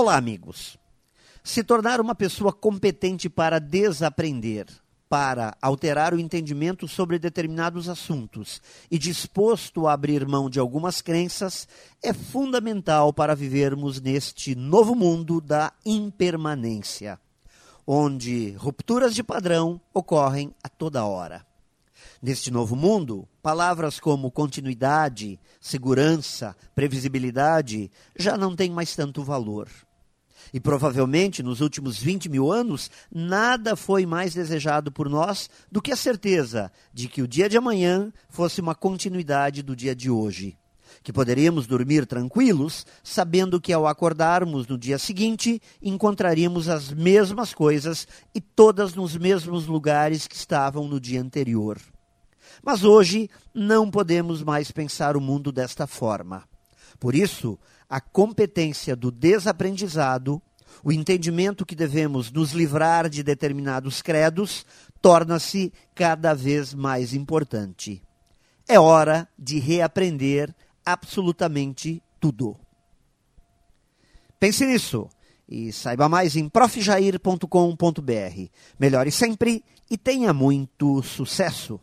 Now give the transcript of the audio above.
Olá, amigos. Se tornar uma pessoa competente para desaprender, para alterar o entendimento sobre determinados assuntos e disposto a abrir mão de algumas crenças é fundamental para vivermos neste novo mundo da impermanência, onde rupturas de padrão ocorrem a toda hora. Neste novo mundo, palavras como continuidade, segurança, previsibilidade já não têm mais tanto valor. E provavelmente nos últimos 20 mil anos, nada foi mais desejado por nós do que a certeza de que o dia de amanhã fosse uma continuidade do dia de hoje. Que poderíamos dormir tranquilos, sabendo que ao acordarmos no dia seguinte, encontraríamos as mesmas coisas e todas nos mesmos lugares que estavam no dia anterior. Mas hoje não podemos mais pensar o mundo desta forma. Por isso, a competência do desaprendizado, o entendimento que devemos nos livrar de determinados credos, torna-se cada vez mais importante. É hora de reaprender absolutamente tudo. Pense nisso e saiba mais em profjair.com.br. Melhore sempre e tenha muito sucesso!